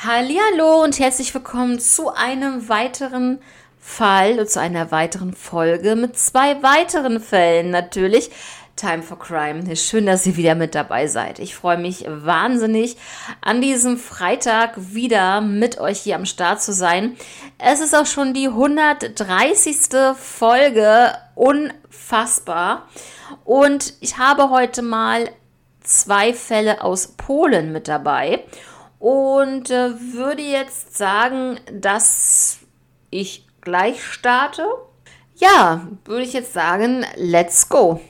Hallo und herzlich willkommen zu einem weiteren Fall, zu einer weiteren Folge mit zwei weiteren Fällen natürlich. Time for Crime. Schön, dass ihr wieder mit dabei seid. Ich freue mich wahnsinnig, an diesem Freitag wieder mit euch hier am Start zu sein. Es ist auch schon die 130. Folge. Unfassbar. Und ich habe heute mal zwei Fälle aus Polen mit dabei und äh, würde jetzt sagen, dass ich gleich starte. Ja, würde ich jetzt sagen, let's go.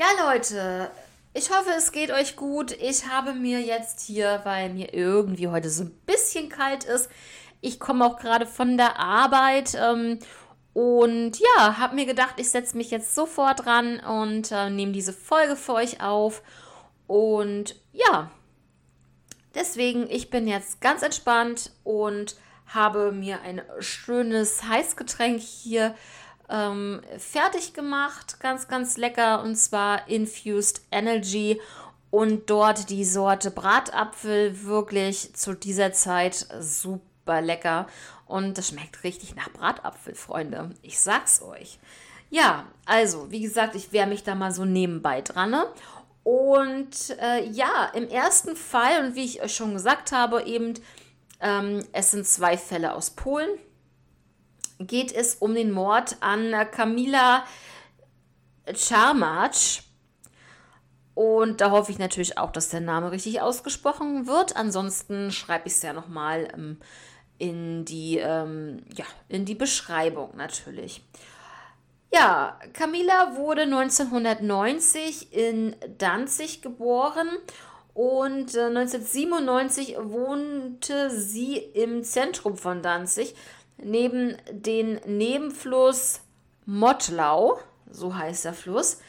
Ja, Leute, ich hoffe, es geht euch gut. Ich habe mir jetzt hier, weil mir irgendwie heute so ein bisschen kalt ist, ich komme auch gerade von der Arbeit ähm, und ja, habe mir gedacht, ich setze mich jetzt sofort dran und äh, nehme diese Folge für euch auf. Und ja, deswegen, ich bin jetzt ganz entspannt und habe mir ein schönes Heißgetränk hier ähm, fertig gemacht. Ganz, ganz lecker. Und zwar Infused Energy. Und dort die Sorte Bratapfel. Wirklich zu dieser Zeit super lecker. Und das schmeckt richtig nach Bratapfel, Freunde. Ich sag's euch. Ja, also, wie gesagt, ich wehre mich da mal so nebenbei dran. Ne? Und äh, ja, im ersten Fall, und wie ich euch schon gesagt habe, eben, ähm, es sind zwei Fälle aus Polen geht es um den Mord an Kamila Czarmacz. Und da hoffe ich natürlich auch, dass der Name richtig ausgesprochen wird. Ansonsten schreibe ich es ja nochmal ähm, in, die, ähm, ja, in die Beschreibung natürlich. Ja, Camilla wurde 1990 in Danzig geboren und äh, 1997 wohnte sie im Zentrum von Danzig neben den Nebenfluss Mottlau, so heißt der Fluss.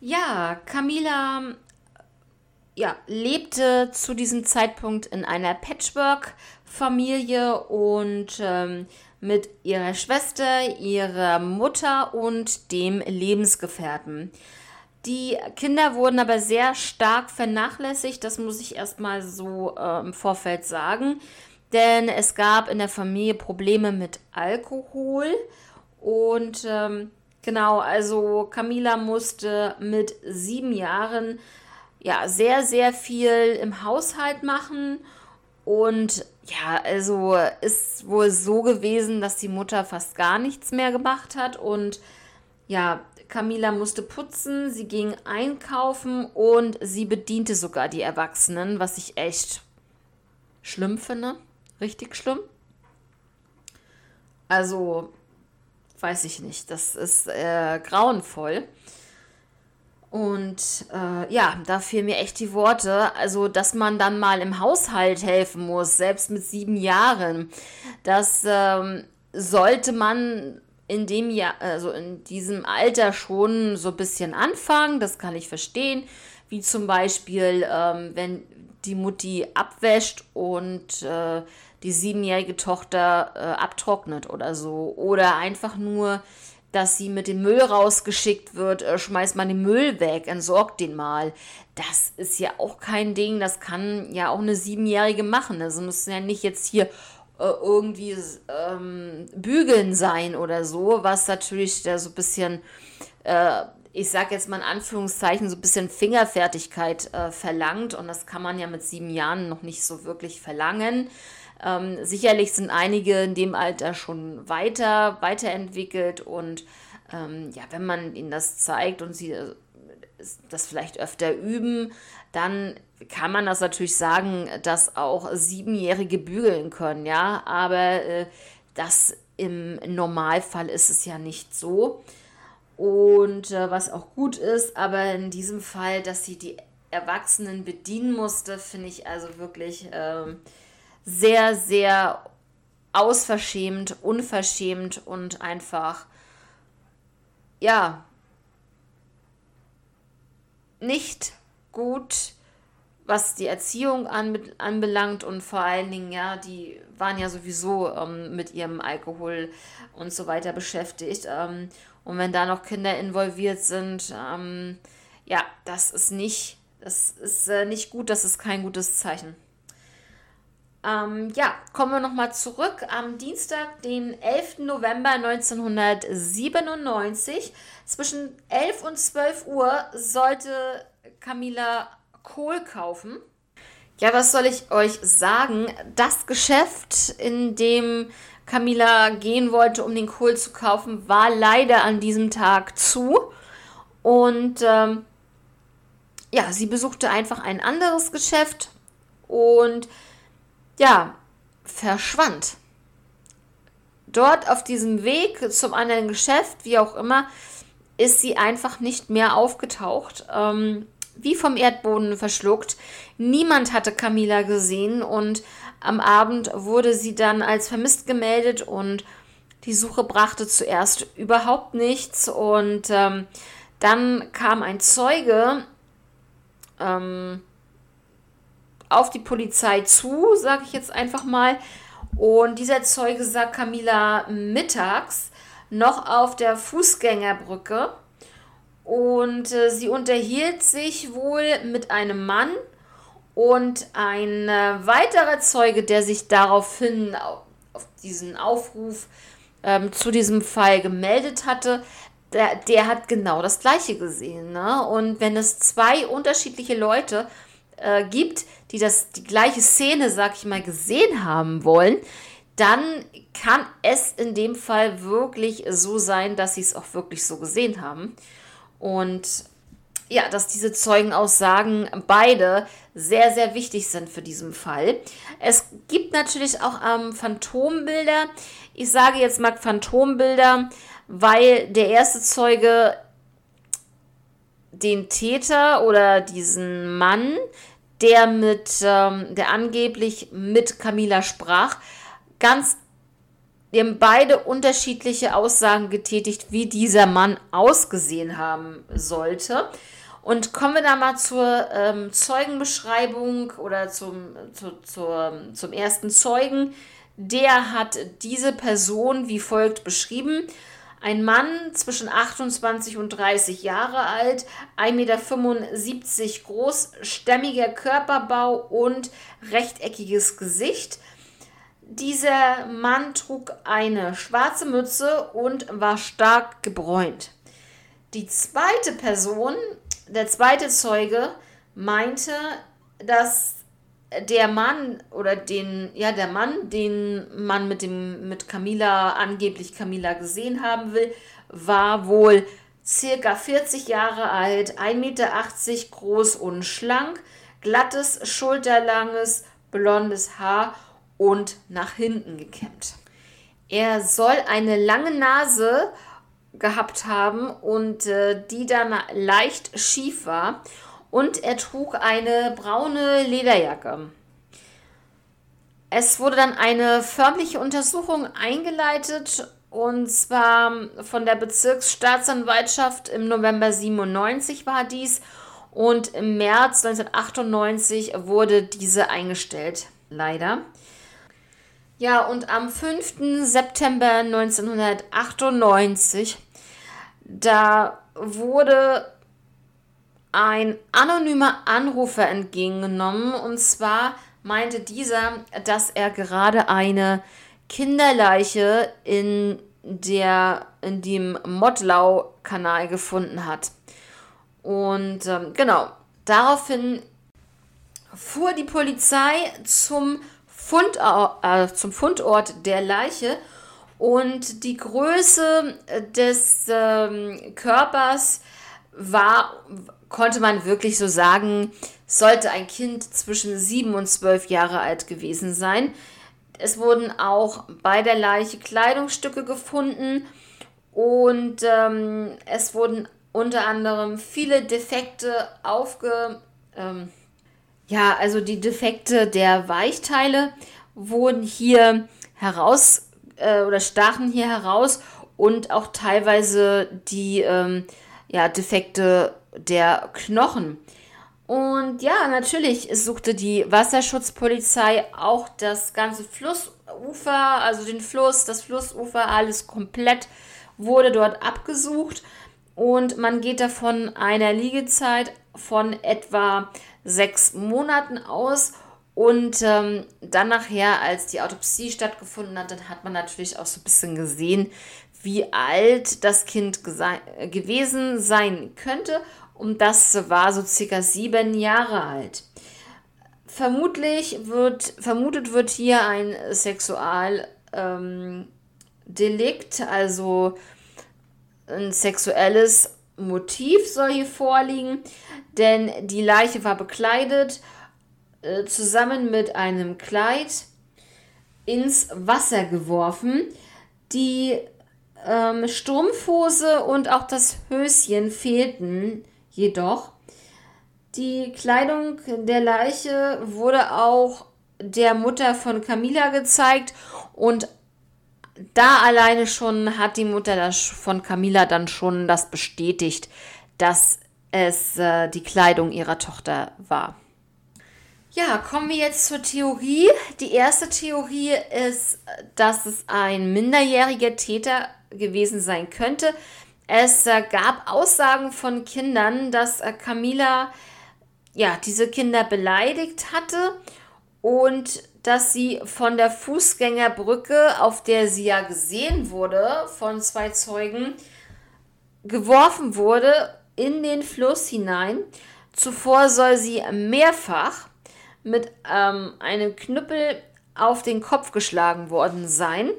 Ja, Camila ja, lebte zu diesem Zeitpunkt in einer Patchwork-Familie und ähm, mit ihrer Schwester, ihrer Mutter und dem Lebensgefährten. Die Kinder wurden aber sehr stark vernachlässigt, das muss ich erstmal so äh, im Vorfeld sagen denn es gab in der Familie Probleme mit Alkohol. Und ähm, genau, also Camila musste mit sieben Jahren ja sehr, sehr viel im Haushalt machen. Und ja, also ist wohl so gewesen, dass die Mutter fast gar nichts mehr gemacht hat. Und ja, Camila musste putzen, sie ging einkaufen und sie bediente sogar die Erwachsenen, was ich echt schlimm finde richtig schlimm. Also, weiß ich nicht, das ist äh, grauenvoll. Und äh, ja, da fehlen mir echt die Worte. Also, dass man dann mal im Haushalt helfen muss, selbst mit sieben Jahren, das ähm, sollte man in dem Jahr, also in diesem Alter schon so ein bisschen anfangen. Das kann ich verstehen. Wie zum Beispiel, ähm, wenn die Mutti abwäscht und äh, die siebenjährige Tochter äh, abtrocknet oder so. Oder einfach nur, dass sie mit dem Müll rausgeschickt wird, äh, schmeißt man den Müll weg, entsorgt den mal. Das ist ja auch kein Ding, das kann ja auch eine Siebenjährige machen. Also müssen ja nicht jetzt hier äh, irgendwie ähm, bügeln sein oder so, was natürlich da so ein bisschen, äh, ich sag jetzt mal in Anführungszeichen, so ein bisschen Fingerfertigkeit äh, verlangt. Und das kann man ja mit sieben Jahren noch nicht so wirklich verlangen. Ähm, sicherlich sind einige in dem Alter schon weiter, weiterentwickelt und ähm, ja, wenn man ihnen das zeigt und sie äh, das vielleicht öfter üben, dann kann man das natürlich sagen, dass auch Siebenjährige bügeln können, ja, aber äh, das im Normalfall ist es ja nicht so. Und äh, was auch gut ist, aber in diesem Fall, dass sie die Erwachsenen bedienen musste, finde ich also wirklich äh, sehr, sehr ausverschämt, unverschämt und einfach, ja, nicht gut, was die Erziehung an, anbelangt und vor allen Dingen, ja, die waren ja sowieso ähm, mit ihrem Alkohol und so weiter beschäftigt. Ähm, und wenn da noch Kinder involviert sind, ähm, ja, das ist nicht, das ist äh, nicht gut, das ist kein gutes Zeichen. Ähm, ja, kommen wir nochmal zurück. Am Dienstag, den 11. November 1997, zwischen 11 und 12 Uhr, sollte Camilla Kohl kaufen. Ja, was soll ich euch sagen? Das Geschäft, in dem Camilla gehen wollte, um den Kohl zu kaufen, war leider an diesem Tag zu. Und ähm, ja, sie besuchte einfach ein anderes Geschäft und ja, verschwand. Dort auf diesem Weg zum anderen Geschäft, wie auch immer, ist sie einfach nicht mehr aufgetaucht. Ähm, wie vom Erdboden verschluckt. Niemand hatte Camila gesehen und am Abend wurde sie dann als vermisst gemeldet und die Suche brachte zuerst überhaupt nichts und ähm, dann kam ein Zeuge ähm, auf die Polizei zu, sage ich jetzt einfach mal. Und dieser Zeuge sah Camila mittags noch auf der Fußgängerbrücke und äh, sie unterhielt sich wohl mit einem Mann und ein äh, weiterer Zeuge, der sich daraufhin auf, auf diesen Aufruf ähm, zu diesem Fall gemeldet hatte, der, der hat genau das gleiche gesehen. Ne? Und wenn es zwei unterschiedliche Leute äh, gibt, die das, die gleiche Szene, sag ich mal, gesehen haben wollen, dann kann es in dem Fall wirklich so sein, dass sie es auch wirklich so gesehen haben. Und ja, dass diese Zeugenaussagen beide sehr, sehr wichtig sind für diesen Fall. Es gibt natürlich auch ähm, Phantombilder. Ich sage jetzt mal Phantombilder, weil der erste Zeuge den Täter oder diesen Mann, der mit, ähm, der angeblich mit Camila sprach, ganz die haben beide unterschiedliche Aussagen getätigt, wie dieser Mann ausgesehen haben sollte. Und kommen wir da mal zur ähm, Zeugenbeschreibung oder zum, zu, zur, zum ersten Zeugen. Der hat diese Person wie folgt beschrieben. Ein Mann zwischen 28 und 30 Jahre alt, 1,75 Meter groß, stämmiger Körperbau und rechteckiges Gesicht. Dieser Mann trug eine schwarze Mütze und war stark gebräunt. Die zweite Person, der zweite Zeuge, meinte, dass der Mann oder den, ja, der Mann, den man mit dem, mit Camila, angeblich Camila gesehen haben will, war wohl circa 40 Jahre alt, 1,80 Meter groß und schlank, glattes, schulterlanges, blondes Haar und nach hinten gekämmt. Er soll eine lange Nase gehabt haben und äh, die dann leicht schief war und er trug eine braune Lederjacke. Es wurde dann eine förmliche Untersuchung eingeleitet und zwar von der Bezirksstaatsanwaltschaft im November 97 war dies und im März 1998 wurde diese eingestellt. Leider. Ja, und am 5. September 1998, da wurde ein anonymer Anrufer entgegengenommen. Und zwar meinte dieser, dass er gerade eine Kinderleiche in, der, in dem Mottlau-Kanal gefunden hat. Und ähm, genau, daraufhin fuhr die Polizei zum Fund, äh, zum Fundort der Leiche und die Größe des ähm, Körpers war, konnte man wirklich so sagen, sollte ein Kind zwischen sieben und zwölf Jahre alt gewesen sein. Es wurden auch bei der Leiche Kleidungsstücke gefunden und ähm, es wurden unter anderem viele Defekte aufge... Ähm, ja, also die Defekte der Weichteile wurden hier heraus äh, oder stachen hier heraus und auch teilweise die ähm, ja, Defekte der Knochen. Und ja, natürlich suchte die Wasserschutzpolizei auch das ganze Flussufer, also den Fluss, das Flussufer, alles komplett wurde dort abgesucht. Und man geht davon einer Liegezeit von etwa sechs Monaten aus. Und ähm, dann nachher, als die Autopsie stattgefunden hat, dann hat man natürlich auch so ein bisschen gesehen, wie alt das Kind gewesen sein könnte. Und das war so circa sieben Jahre alt. Vermutlich wird, vermutet wird hier ein Sexualdelikt, ähm, also ein sexuelles Motiv soll hier vorliegen, denn die Leiche war bekleidet äh, zusammen mit einem Kleid ins Wasser geworfen. Die ähm, Strumpfhose und auch das Höschen fehlten jedoch. Die Kleidung der Leiche wurde auch der Mutter von Camilla gezeigt und da alleine schon hat die Mutter das von Camilla dann schon das bestätigt, dass es äh, die Kleidung ihrer Tochter war. Ja, kommen wir jetzt zur Theorie. Die erste Theorie ist, dass es ein minderjähriger Täter gewesen sein könnte. Es äh, gab Aussagen von Kindern, dass äh, Camilla ja, diese Kinder beleidigt hatte und dass sie von der Fußgängerbrücke, auf der sie ja gesehen wurde von zwei Zeugen, geworfen wurde in den Fluss hinein. Zuvor soll sie mehrfach mit ähm, einem Knüppel auf den Kopf geschlagen worden sein.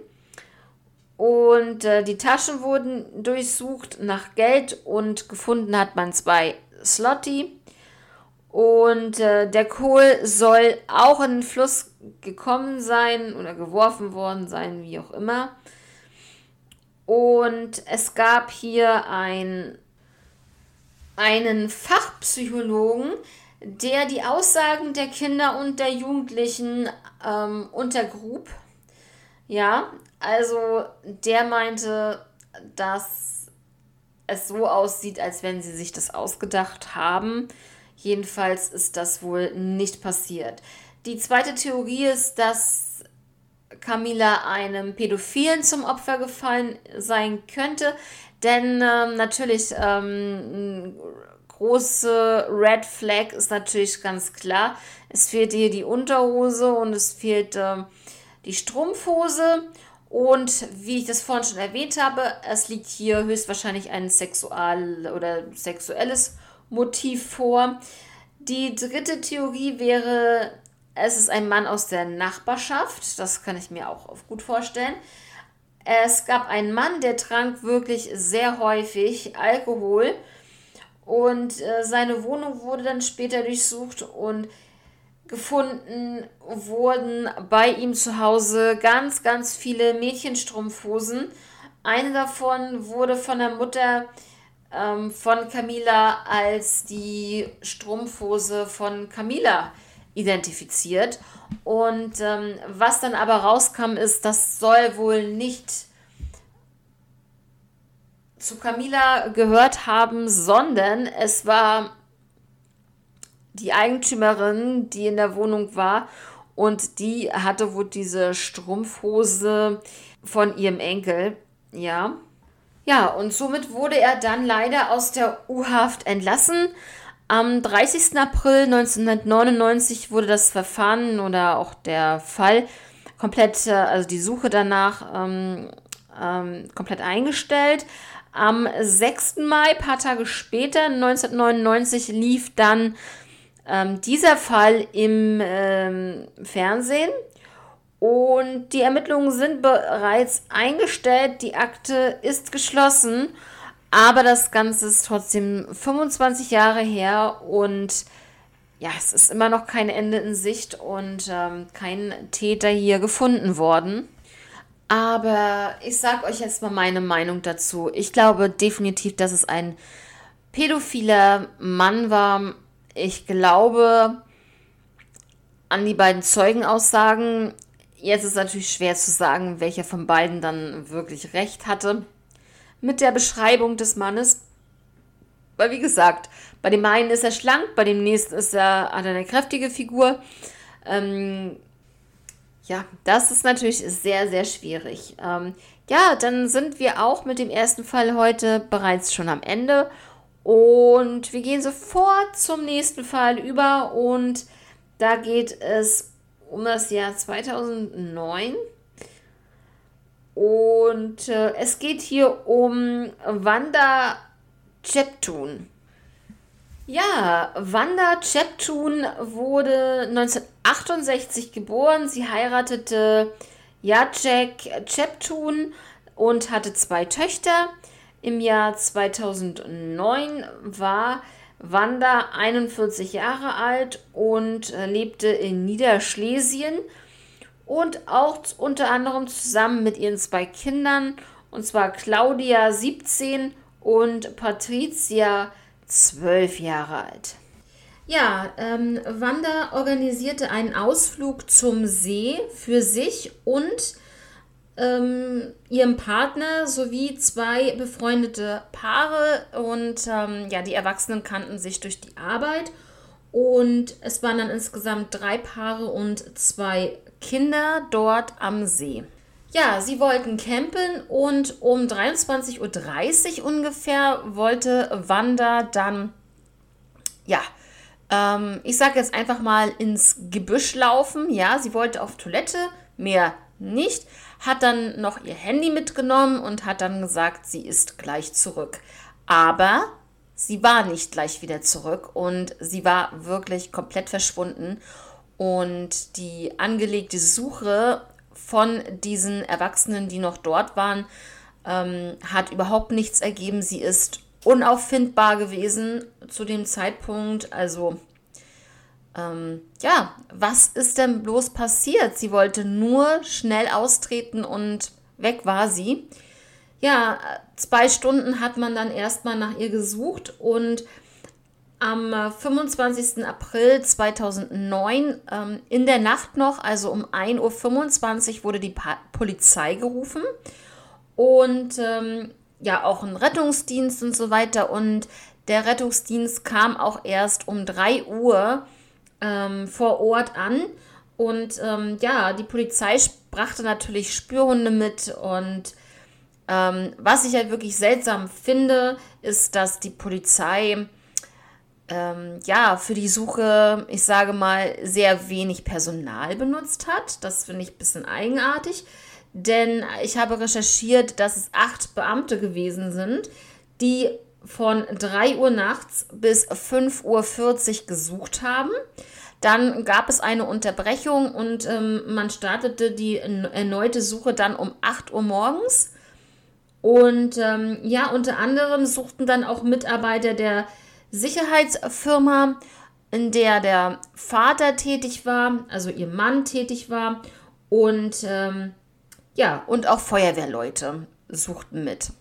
Und äh, die Taschen wurden durchsucht nach Geld und gefunden hat man zwei Slotty. Und äh, der Kohl soll auch in den Fluss gekommen sein oder geworfen worden sein, wie auch immer. Und es gab hier ein, einen Fachpsychologen, der die Aussagen der Kinder und der Jugendlichen ähm, untergrub. Ja, also der meinte, dass es so aussieht, als wenn sie sich das ausgedacht haben. Jedenfalls ist das wohl nicht passiert. Die zweite Theorie ist, dass Camilla einem Pädophilen zum Opfer gefallen sein könnte, denn ähm, natürlich ähm, große Red Flag ist natürlich ganz klar. Es fehlt hier die Unterhose und es fehlt äh, die Strumpfhose. Und wie ich das vorhin schon erwähnt habe, es liegt hier höchstwahrscheinlich ein sexual oder sexuelles Motiv vor. Die dritte Theorie wäre, es ist ein Mann aus der Nachbarschaft. Das kann ich mir auch gut vorstellen. Es gab einen Mann, der trank wirklich sehr häufig Alkohol und äh, seine Wohnung wurde dann später durchsucht und gefunden wurden bei ihm zu Hause ganz, ganz viele Mädchenstrumpfhosen. Eine davon wurde von der Mutter ähm, von Camila als die Strumpfhose von Camila identifiziert. Und ähm, was dann aber rauskam, ist, das soll wohl nicht zu Camila gehört haben, sondern es war die Eigentümerin, die in der Wohnung war und die hatte wohl diese Strumpfhose von ihrem Enkel, ja. Ja, und somit wurde er dann leider aus der U-Haft entlassen. Am 30. April 1999 wurde das Verfahren oder auch der Fall komplett, äh, also die Suche danach ähm, ähm, komplett eingestellt. Am 6. Mai, paar Tage später, 1999, lief dann ähm, dieser Fall im ähm, Fernsehen und die Ermittlungen sind bereits eingestellt, die Akte ist geschlossen, Aber das Ganze ist trotzdem 25 Jahre her und ja, es ist immer noch kein Ende in Sicht und ähm, kein Täter hier gefunden worden. Aber ich sage euch jetzt mal meine Meinung dazu. Ich glaube definitiv, dass es ein pädophiler Mann war. Ich glaube an die beiden Zeugenaussagen. Jetzt ist natürlich schwer zu sagen, welcher von beiden dann wirklich recht hatte mit der Beschreibung des Mannes. Weil wie gesagt, bei dem einen ist er schlank, bei dem nächsten ist er, hat er eine kräftige Figur. Ähm, ja, das ist natürlich sehr, sehr schwierig. Ähm, ja, dann sind wir auch mit dem ersten Fall heute bereits schon am Ende. Und wir gehen sofort zum nächsten Fall über. Und da geht es um das Jahr 2009. Und äh, es geht hier um Wanda Cheptun. Ja, Wanda Cheptun wurde 1968 geboren. Sie heiratete Jacek Cheptun und hatte zwei Töchter. Im Jahr 2009 war Wanda 41 Jahre alt und äh, lebte in Niederschlesien und auch unter anderem zusammen mit ihren zwei Kindern, und zwar Claudia 17 und Patricia zwölf Jahre alt. Ja, ähm, Wanda organisierte einen Ausflug zum See für sich und ähm, ihrem Partner sowie zwei befreundete Paare und ähm, ja, die Erwachsenen kannten sich durch die Arbeit und es waren dann insgesamt drei Paare und zwei Kinder dort am See. Ja, sie wollten campen und um 23.30 Uhr ungefähr wollte Wanda dann, ja, ähm, ich sage jetzt einfach mal ins Gebüsch laufen. Ja, sie wollte auf Toilette, mehr nicht, hat dann noch ihr Handy mitgenommen und hat dann gesagt, sie ist gleich zurück. Aber sie war nicht gleich wieder zurück und sie war wirklich komplett verschwunden. Und die angelegte Suche von diesen Erwachsenen, die noch dort waren, ähm, hat überhaupt nichts ergeben. Sie ist unauffindbar gewesen zu dem Zeitpunkt. Also, ähm, ja, was ist denn bloß passiert? Sie wollte nur schnell austreten und weg war sie. Ja, zwei Stunden hat man dann erstmal nach ihr gesucht und am 25. April 2009 ähm, in der Nacht noch, also um 1.25 Uhr, wurde die pa Polizei gerufen und ähm, ja auch ein Rettungsdienst und so weiter. Und der Rettungsdienst kam auch erst um 3 Uhr ähm, vor Ort an. Und ähm, ja, die Polizei brachte natürlich Spürhunde mit und ähm, was ich halt wirklich seltsam finde, ist, dass die Polizei ähm, ja, für die Suche, ich sage mal, sehr wenig Personal benutzt hat. Das finde ich ein bisschen eigenartig, denn ich habe recherchiert, dass es acht Beamte gewesen sind, die von 3 Uhr nachts bis 5.40 Uhr gesucht haben. Dann gab es eine Unterbrechung und ähm, man startete die erneute Suche dann um 8 Uhr morgens. Und ähm, ja, unter anderem suchten dann auch Mitarbeiter der Sicherheitsfirma, in der der Vater tätig war, also ihr Mann tätig war und ähm, ja, und auch Feuerwehrleute suchten mit.